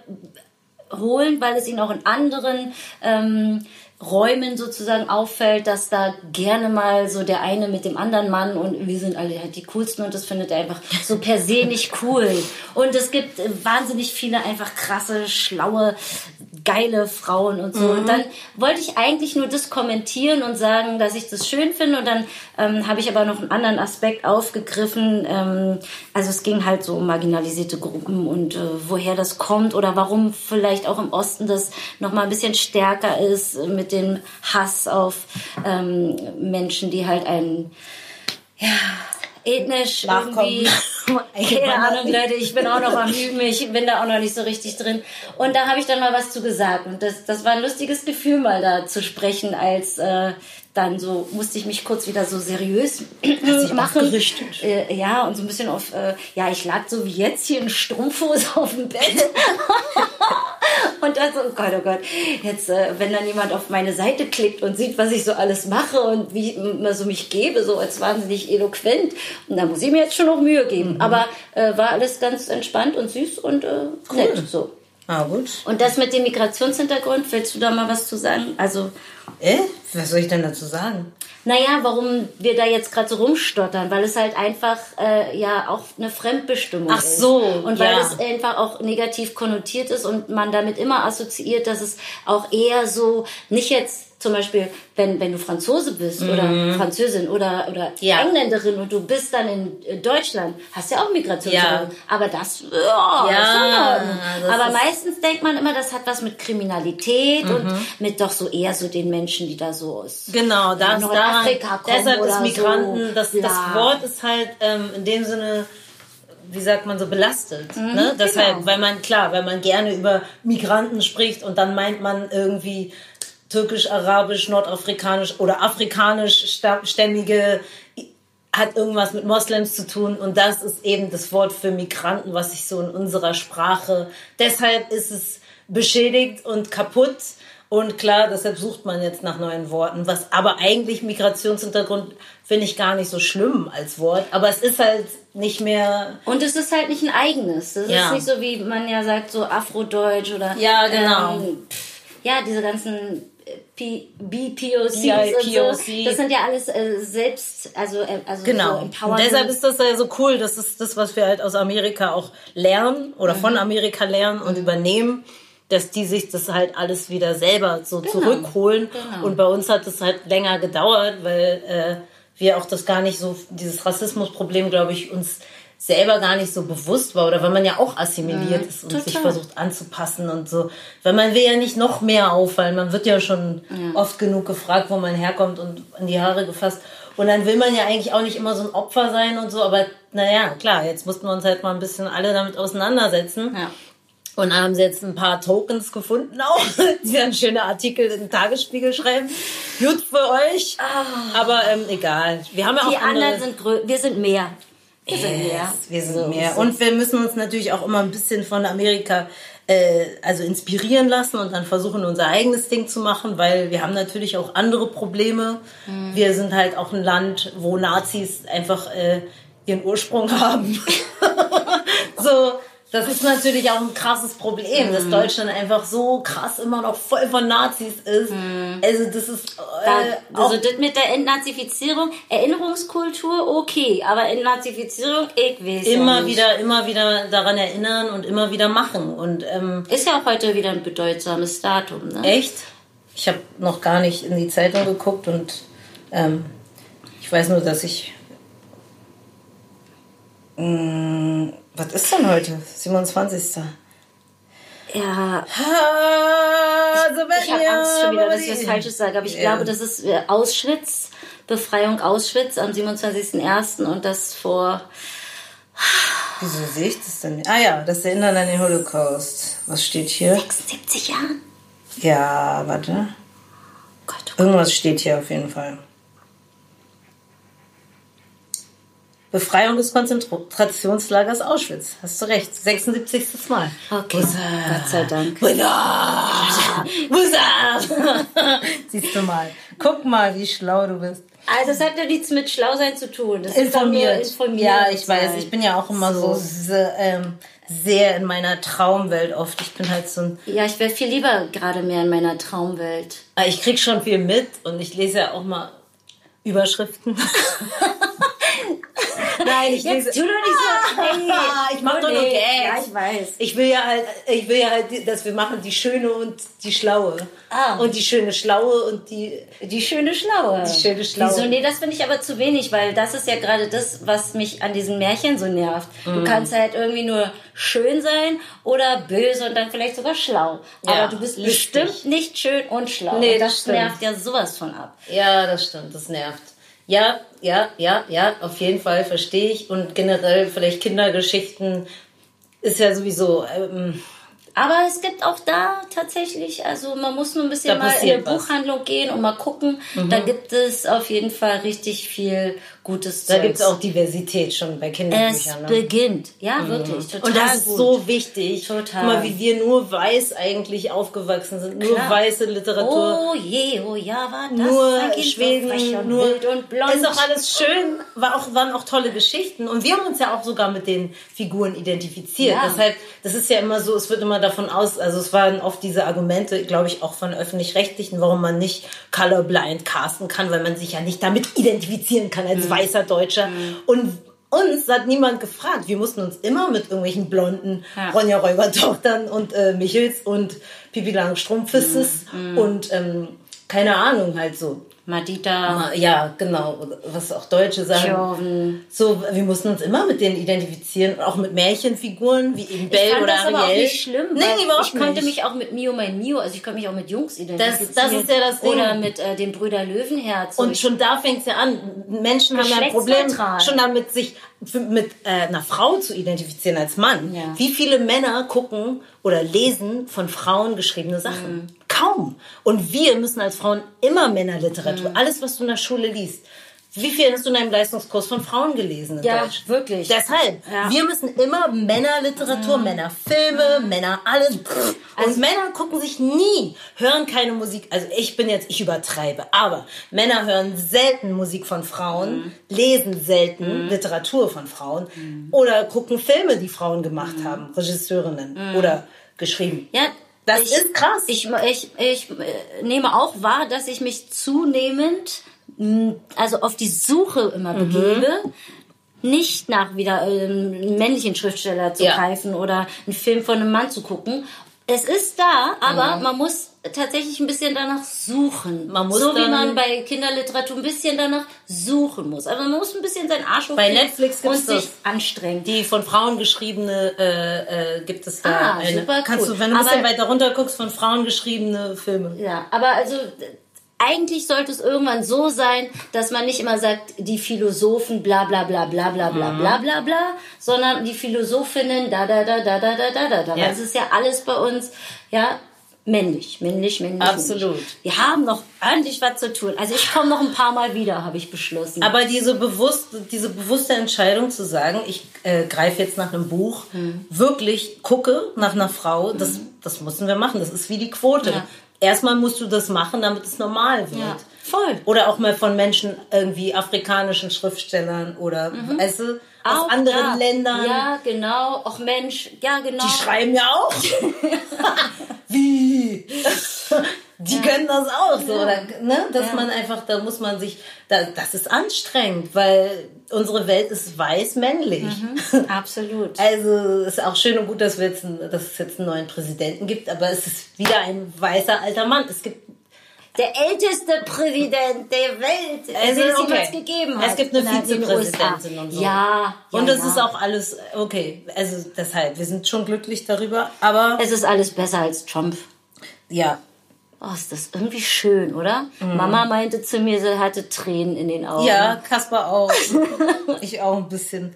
holen, weil es ihn auch in anderen ähm, Räumen sozusagen auffällt, dass da gerne mal so der eine mit dem anderen Mann und wir sind alle halt die coolsten und das findet er einfach so per se nicht cool. Und es gibt wahnsinnig viele einfach krasse, schlaue, geile Frauen und so. Mhm. Und dann wollte ich eigentlich nur das kommentieren und sagen, dass ich das schön finde und dann ähm, habe ich aber noch einen anderen Aspekt aufgegriffen. Ähm, also es ging halt so um marginalisierte Gruppen und äh, woher das kommt oder warum vielleicht auch im Osten das nochmal ein bisschen stärker ist mit dem Hass auf ähm, Menschen, die halt einen, ja, ethnisch irgendwie, keine Ahnung, Leute, ich bin auch noch am Üben, ich bin da auch noch nicht so richtig drin. Und da habe ich dann mal was zu gesagt. Und das, das war ein lustiges Gefühl, mal da zu sprechen, als äh, dann so musste ich mich kurz wieder so seriös machen. Äh, ja, und so ein bisschen auf, äh, ja, ich lag so wie jetzt hier in Strumpfhose auf dem Bett. und dann so, oh Gott, oh Gott, jetzt, äh, wenn dann jemand auf meine Seite klickt und sieht, was ich so alles mache und wie immer so mich gebe, so als wahnsinnig eloquent, und da muss ich mir jetzt schon noch Mühe geben. Mhm. Aber äh, war alles ganz entspannt und süß und äh, nett. Cool. So. Ah, gut. Und das mit dem Migrationshintergrund, willst du da mal was zu sagen? Also. Äh? Was soll ich denn dazu sagen? Naja, warum wir da jetzt gerade so rumstottern, weil es halt einfach äh, ja auch eine Fremdbestimmung Ach so, ist. Und weil ja. es einfach auch negativ konnotiert ist und man damit immer assoziiert, dass es auch eher so nicht jetzt zum Beispiel, wenn, wenn du Franzose bist oder mhm. Französin oder, oder ja. Engländerin und du bist dann in Deutschland, hast ja auch Migration. Ja. Aber das, ja, ja das Aber meistens denkt man immer, das hat was mit Kriminalität mhm. und mit doch so eher so den Menschen, die da so aus genau, das, Nordafrika kommen Deshalb ist Migranten, so. das, das Wort ist halt ähm, in dem Sinne wie sagt man so, belastet. Mhm, ne? Deshalb, genau. weil man, klar, weil man gerne über Migranten spricht und dann meint man irgendwie türkisch, arabisch, nordafrikanisch oder afrikanischstämmige hat irgendwas mit Moslems zu tun und das ist eben das Wort für Migranten, was sich so in unserer Sprache. Deshalb ist es beschädigt und kaputt und klar, deshalb sucht man jetzt nach neuen Worten. Was aber eigentlich Migrationshintergrund finde ich gar nicht so schlimm als Wort, aber es ist halt nicht mehr. Und es ist halt nicht ein eigenes. Das ja. ist nicht so wie man ja sagt so Afrodeutsch oder. Ja, genau. Ähm, ja, diese ganzen BPOCs ja, POC. so. Das sind ja alles äh, selbst, also, äh, also genau. so Und deshalb ist das ja so cool. Das ist das, was wir halt aus Amerika auch lernen oder mhm. von Amerika lernen und mhm. übernehmen, dass die sich das halt alles wieder selber so genau. zurückholen. Genau. Und bei uns hat es halt länger gedauert, weil äh, wir auch das gar nicht so, dieses Rassismusproblem, glaube ich, uns selber gar nicht so bewusst war oder weil man ja auch assimiliert mhm, ist und total. sich versucht anzupassen und so. Weil man will ja nicht noch mehr auffallen. Man wird ja schon ja. oft genug gefragt, wo man herkommt und in die Haare gefasst. Und dann will man ja eigentlich auch nicht immer so ein Opfer sein und so. Aber naja, klar, jetzt mussten wir uns halt mal ein bisschen alle damit auseinandersetzen. Ja. Und haben sie jetzt ein paar Tokens gefunden auch, die dann schöne Artikel in den Tagesspiegel schreiben. Gut für euch. Aber ähm, egal. Wir haben ja auch Die andere... anderen sind grö wir sind mehr. Wir sind mehr. Wir sind So mehr. Und wir müssen uns natürlich auch immer ein bisschen von Amerika äh, also inspirieren lassen und dann versuchen, unser eigenes Ding zu machen, weil wir haben natürlich auch andere Probleme. Mhm. Wir sind halt auch ein Land, wo Nazis einfach äh, ihren Ursprung haben. so, das ist natürlich auch ein krasses Problem, dass Deutschland einfach so krass immer noch voll von Nazis ist. Also das ist äh, Da, also das mit der Entnazifizierung, Erinnerungskultur, okay, aber Entnazifizierung, ich weiß ja immer nicht. wieder, immer wieder daran erinnern und immer wieder machen. Und ähm, Ist ja auch heute wieder ein bedeutsames Datum, ne? echt, ich habe noch gar nicht in die Zeitung geguckt und ähm, ich weiß nur, dass ich. Mh, was ist denn heute? 27. Ja, Ah, so ich habe Angst schon wieder, dass ich was Falsches sage, aber ich Ja. glaube, das ist äh, Auschwitz, Befreiung Auschwitz am 27.01. und das vor, Wieso sehe ich das denn? Ah ja, das Erinnern an den Holocaust. Was steht hier? 76 Jahren. Ja, warte. Gott, oh Gott. Irgendwas steht hier auf jeden Fall. Befreiung des Konzentrationslagers Auschwitz. Hast du recht. 76. Mal. Okay, up? Gott sei Dank. What's up? Siehst du mal. Guck mal, wie schlau du bist. Also es hat ja nichts mit Schlausein zu tun. Das ist doch nur Informiert. informiert ja, ich weiß. sein. Ich bin ja auch immer so, sehr, ähm, sehr in meiner Traumwelt oft. Ich bin halt so ein Ja, ich wäre viel lieber gerade mehr in meiner Traumwelt. Ah, Ich krieg schon viel mit und ich lese ja auch mal Überschriften. Nein, ich lese. Jetzt tu doch nicht so. Ah, ich mach doch nur. Gags. Ja, ich weiß. Ich will ja halt, ich will ja halt, dass wir machen die schöne und die schlaue. Ah. Und die schöne schlaue und die. Die schöne Schlaue. Die schöne Schlaue. Wieso? Nee, das finde ich aber zu wenig, weil das ist ja gerade das, was mich an diesen Märchen so nervt. Mm. Du kannst halt irgendwie nur schön sein oder böse und dann vielleicht sogar schlau. Ja, aber du bist richtig. bestimmt nicht schön und schlau. Nee, das das nervt ja sowas von ab. Ja, das stimmt, das nervt. Ja, ja, ja, ja, auf jeden Fall verstehe ich. Und generell vielleicht Kindergeschichten ist ja sowieso. Ähm, Aber es gibt auch da tatsächlich, also man muss nur ein bisschen mal in passiert eine was. Mhm. Buchhandlung gehen und mal gucken. Da gibt es auf jeden Fall richtig viel gutes da gibt es auch Diversität schon bei Es Kinderbüchern. Ne? beginnt. Ja, wirklich. Total Und das ist gut. so wichtig. Total. Guck mal, wie wir nur weiß eigentlich aufgewachsen sind. Nur Klar. weiße Literatur. Oh je, oh ja, war das nur Schweden, nur wild und blond. Ist auch alles schön, war auch, waren auch tolle Geschichten. Und wir haben uns ja auch sogar mit den Figuren identifiziert. Ja. Deshalb, das ist ja immer so, es wird immer davon aus, also es waren oft diese Argumente, glaube ich, auch von Öffentlich-Rechtlichen, warum man nicht colorblind casten kann, weil man sich ja nicht damit identifizieren kann Mhm. als weißer Deutscher. Und uns hat niemand gefragt. Wir mussten uns immer mit irgendwelchen blonden Ja. Ronja Räubertochtern und äh, Michels und Pipi Langstrumpfisses Mhm. und ähm, keine Ahnung halt so. Madita, Ja, genau, was auch Deutsche sagen. Joven. So, wir mussten uns immer mit denen identifizieren, auch mit Märchenfiguren wie eben Ich Belle fand oder das aber auch Ariel. nicht schlimm, Nee, überhaupt ich konnte nicht. mich auch mit Mio mein Mio, also ich konnte mich auch mit Jungs identifizieren. das ist ja das Ding. Oder mit äh, dem Brüder Löwenherz. Und ich, schon da fängt es ja an. Menschen haben ja ein Problem, schon damit sich mit äh, einer Frau zu identifizieren als Mann. Ja. Wie viele Männer gucken oder lesen von Frauen geschriebene Sachen? Mhm. Kaum. Und wir müssen als Frauen immer Männerliteratur, Mhm. alles, was du in der Schule liest. Wie viel hast du in deinem Leistungskurs von Frauen gelesen in Ja, Deutsch? wirklich. Deshalb, Ja. wir müssen immer Männerliteratur, Männerfilme, Männer alles. Also Und Männer gucken sich nie, hören keine Musik. Also ich bin jetzt, ich übertreibe, aber Männer hören selten Musik von Frauen, Mhm. lesen selten Literatur von Frauen oder gucken Filme, die Frauen gemacht haben, Regisseurinnen oder geschrieben. Mhm. ja, Das ich, ist krass. Ich, ich, ich äh, nehme auch wahr, dass ich mich zunehmend also auf die Suche immer Mhm. begebe, nicht nach wieder ähm, einem männlichen Schriftsteller zu Ja. greifen oder einen Film von einem Mann zu gucken. Es ist da, aber man muss tatsächlich ein bisschen danach suchen. Man muss so wie man bei Kinderliteratur ein bisschen danach suchen muss. Also man muss ein bisschen seinen Arsch Bei hochkriegen Netflix gibt's und sich anstrengen. Die von Frauen geschriebene äh, äh, gibt es da Ah, eine. super Kannst cool. du, wenn du ein bisschen weiter runter guckst, von Frauen geschriebene Filme. Ja, aber also eigentlich sollte es irgendwann so sein, dass man nicht immer sagt, die Philosophen bla bla bla bla bla bla bla bla bla, sondern die Philosophinnen da da da da da da da da. Ja. Das ist ja alles bei uns, ja, männlich, männlich, männlich. Absolut. Männlich. Wir haben noch ordentlich was zu tun. Also ich komme noch ein paar Mal wieder, habe ich beschlossen. Aber diese bewusste, diese bewusste Entscheidung zu sagen, ich äh, greife jetzt nach einem Buch, Hm. wirklich gucke nach einer Frau, das, das müssen wir machen. Das ist wie die Quote. Ja. Erstmal musst du das machen, damit es normal wird. Ja, voll. Oder auch mal von Menschen, irgendwie afrikanischen Schriftstellern oder, weißt du, aus Mhm. Auch anderen da. Ländern. Ja, genau. Auch Mensch, ja, genau. Die schreiben ja auch. Wie? Die können das auch so, oder, ne? Dass Ja. man einfach, da muss man sich, da, das ist anstrengend, weil unsere Welt ist weiß-männlich. Absolut. Also ist auch schön und gut, dass, wir jetzt, einen- dass es jetzt einen neuen Präsidenten gibt, aber es ist wieder ein weißer alter Mann. Es gibt Der älteste Präsident der Welt, Also, den es okay. jemals gegeben hat. Es gibt eine in den Vizepräsidentin und so. Ja. und ja, das ja. ist auch alles okay. Also deshalb, wir sind schon glücklich darüber, aber Es ist alles besser als Trump. ja, Oh, ist das irgendwie schön, oder? Mama meinte zu mir, sie hatte Tränen in den Augen. Mhm. Ja, Kasper auch. ich auch ein bisschen.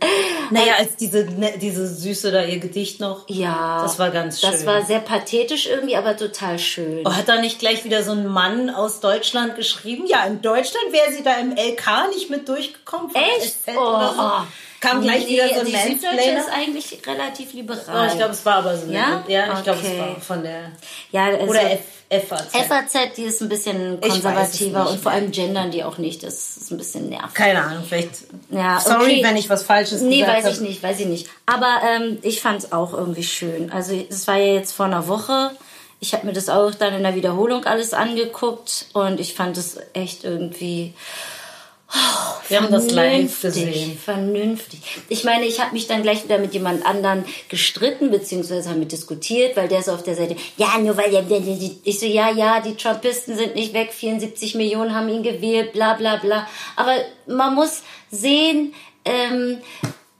Naja, als diese, ne, diese Süße da ihr Gedicht noch. Ja. Das war ganz schön. Das war sehr pathetisch irgendwie, aber total schön. Oh, hat da nicht gleich wieder so ein Mann aus Deutschland geschrieben? Ja, in Deutschland wäre sie da im LK nicht mit durchgekommen. Echt? SZ. Oh. Kam gleich wieder so ein Mansplainer. ist eigentlich relativ Oh, liberal. ich glaube, es war aber so. Ja? ja ich glaube, Okay. es war von der. ja, also Oder F, FAZ. FAZ, die ist ein bisschen konservativer und vor allem gendern die auch nicht. Das ist ein bisschen nervig. Keine Ahnung, vielleicht. Ja, Sorry, okay. wenn ich was Falsches Nee, gesagt weiß ich habe. nicht, weiß ich nicht. Aber ähm, ich fand es auch irgendwie schön. Also es war ja jetzt vor einer Woche. Ich habe mir das auch dann in der Wiederholung alles angeguckt und ich fand es echt irgendwie Wir haben das live vernünftig, gesehen. Vernünftig. Ich meine, ich habe mich dann gleich wieder mit jemand anderen gestritten, beziehungsweise haben wir diskutiert, weil der so auf der Seite, ja, nur weil der, der, der, der- ich so, ja, ja, die Trumpisten sind nicht weg, 74 Millionen haben ihn gewählt, bla, bla, bla. Aber man muss sehen, ähm,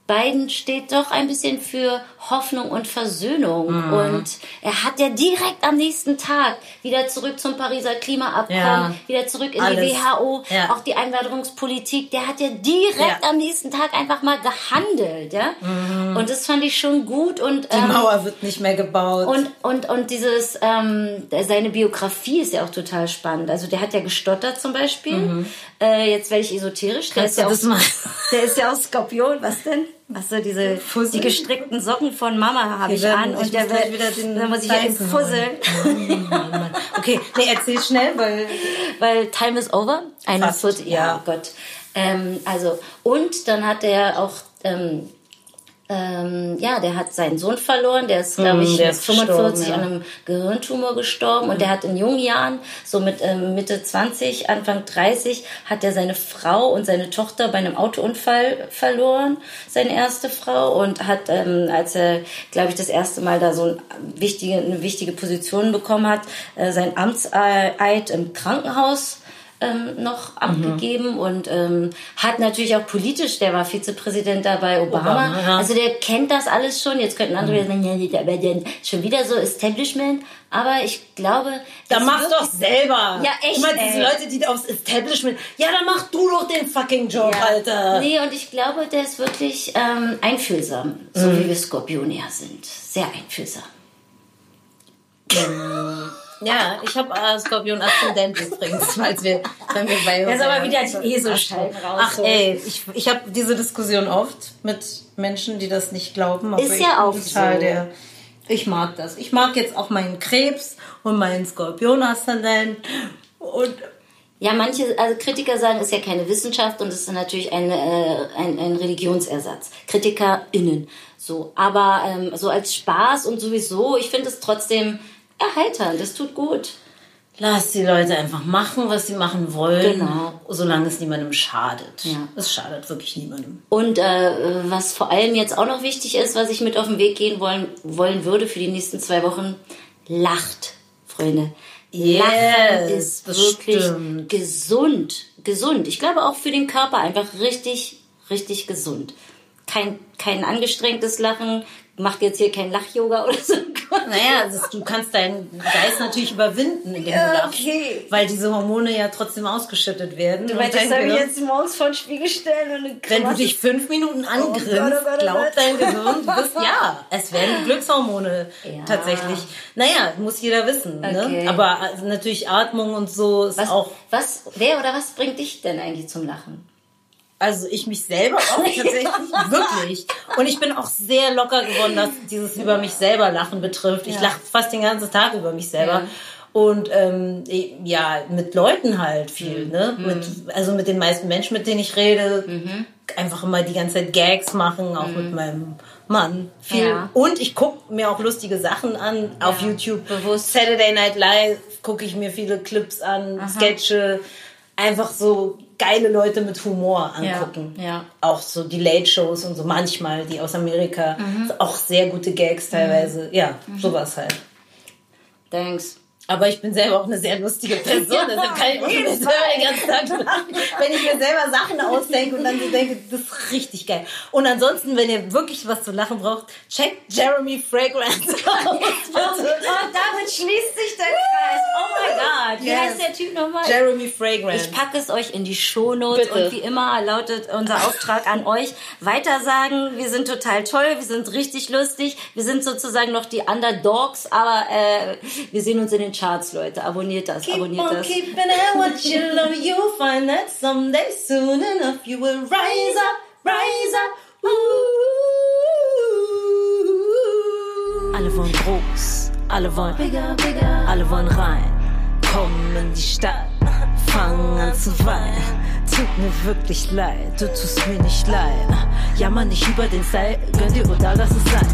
Biden steht doch ein bisschen für Hoffnung und Versöhnung. Mhm. Und er hat ja direkt am nächsten Tag wieder zurück zum Pariser Klimaabkommen, Ja. wieder zurück in Alles. die WHO, Ja. auch die Einwanderungspolitik. Der hat ja direkt Ja. am nächsten Tag einfach mal gehandelt. Ja? Und das fand ich schon gut. Und, Die ähm, Mauer wird nicht mehr gebaut. und, und, und dieses, ähm, seine Biografie ist ja auch total spannend. Also der hat ja gestottert zum Beispiel. Äh, jetzt werde ich esoterisch. Der Kannst ist, ja auch, das mal- der ist ja auch Skorpion. Was denn? Was so diese, Fusseln? die gestrickten Socken von Mama habe ich an. Und der wird, wieder den dann muss ich ja fusseln. okay, nee, erzähl schnell, weil. Weil Time is over. Eine Fast, Foot, ja, ja. oh Gott. Ähm, also, und dann hat er auch, ähm, ähm, ja, der hat seinen Sohn verloren, der ist, glaube Mm, ich, der mit ist 45 gestorben, ja. an einem Gehirntumor gestorben und der hat in jungen Jahren, so mit ähm, Mitte 20, Anfang 30, hat er seine Frau und seine Tochter bei einem Autounfall verloren, seine erste Frau und hat, ähm, als er, glaube ich, das erste Mal da so ein wichtige, eine wichtige Position bekommen hat, äh, sein Amtseid im Krankenhaus ähm, noch abgegeben und ähm, hat natürlich auch politisch, der war Vizepräsident da bei Obama, Obama, ja. also der kennt das alles schon. Jetzt könnten andere wieder sagen, ja, ja, schon wieder so Establishment, aber ich glaube, das mach wird- doch selber. Ja, echt, Ich meine, diese. Leute, die aufs Establishment. Ja, dann mach du doch den fucking Job, Alter. Nee, und ich glaube, der ist wirklich ähm, einfühlsam, so Mhm. wie wir Skorpionier sind. Sehr einfühlsam. Ja, ich habe äh, Skorpion Aszendent übrigens, falls wir, wenn wir bei Das ist aber uns- wieder die ESO-Schein raus. Ach ey, ich, ich habe diese Diskussion oft mit Menschen, die das nicht glauben. aber Ist ja auch total so. Der, ich mag das. Ich mag jetzt auch meinen Krebs und meinen Skorpion Aszendent und Ja, manche, also Kritiker sagen, es ist ja keine Wissenschaft und es ist natürlich ein, äh, ein, ein Religionsersatz. KritikerInnen. So. Aber ähm, so als Spaß und sowieso, ich finde es trotzdem erheiternd. Das tut gut. lass die Leute einfach machen, was sie machen wollen, Genau. solange es niemandem schadet. Ja. Es schadet wirklich niemandem. Und äh, was vor allem jetzt auch noch wichtig ist, was ich mit auf den Weg gehen wollen, wollen würde für die nächsten zwei Wochen, lacht, Freunde. Lachen Yes, ist das wirklich stimmt. gesund. Gesund. Ich glaube auch für den Körper einfach richtig, richtig gesund. kein, kein angestrengtes Lachen, macht jetzt hier kein Lach-Yoga oder so. Naja, also du kannst deinen Geist natürlich überwinden, indem du lachst. Okay. Weil diese Hormone ja trotzdem ausgeschüttet werden. Du meinst, das soll Gehirn- jetzt morgens vor den Spiegel stellen und eine Wenn du dich fünf Minuten angrinst, Gott, oh Gott, oh glaubt dein Gehirn, du bist, ja, es werden Glückshormone Ja. tatsächlich. Naja, muss jeder wissen. Okay. Ne? Aber also natürlich Atmung und so ist was, auch, was, wer oder was bringt dich denn eigentlich zum Lachen? Also ich mich selber auch tatsächlich, wirklich. Und ich bin auch sehr locker geworden, was dieses über mich selber Lachen betrifft. Ich Ja. lache fast den ganzen Tag über mich selber. Ja. Und ähm, ja, mit Leuten halt viel, Mhm. ne? Mit, also mit den meisten Menschen, mit denen ich rede, Mhm. einfach immer die ganze Zeit Gags machen, auch mit meinem Mann. Viel. Ja. Und ich gucke mir auch lustige Sachen an auf YouTube. bewusst. Saturday Night Live gucke ich mir viele Clips an, Sketche, einfach so geile Leute mit Humor angucken. Ja, ja. Auch so die Late Shows und so manchmal, die aus Amerika. Mhm. Auch sehr gute Gags teilweise. Ja, sowas halt. Thanks. Aber ich bin selber auch eine sehr lustige Person, deshalb kann ich mir selber den ganzen Tag wenn ich mir selber Sachen ausdenke und dann so denke, das ist richtig geil. Und ansonsten, wenn ihr wirklich was zu lachen braucht, checkt Jeremy Fragrance aus. Oh, oh, damit schließt sich der Kreis. Oh mein Gott. Wie Yes. heißt der Typ nochmal? Jeremy Fragrance. Ich packe es euch in die Shownotes Bitte. und wie immer lautet unser Auftrag an euch, weitersagen, wir sind total toll, wir sind richtig lustig, wir sind sozusagen noch die Underdogs, aber äh, wir sehen uns in den Charts, Leute. Abonniert das, Keep abonniert on das. keeping what you love, you'll find that someday soon enough you will rise up, rise up. Ooh. Alle wollen groß, alle wollen bigger, bigger, alle wollen rein. Kommen in die Stadt, fangen an zu weinen. Tut mir wirklich leid, du tust mir nicht leid. Jammer nicht über den Seil, gönn dir oder lass es sein.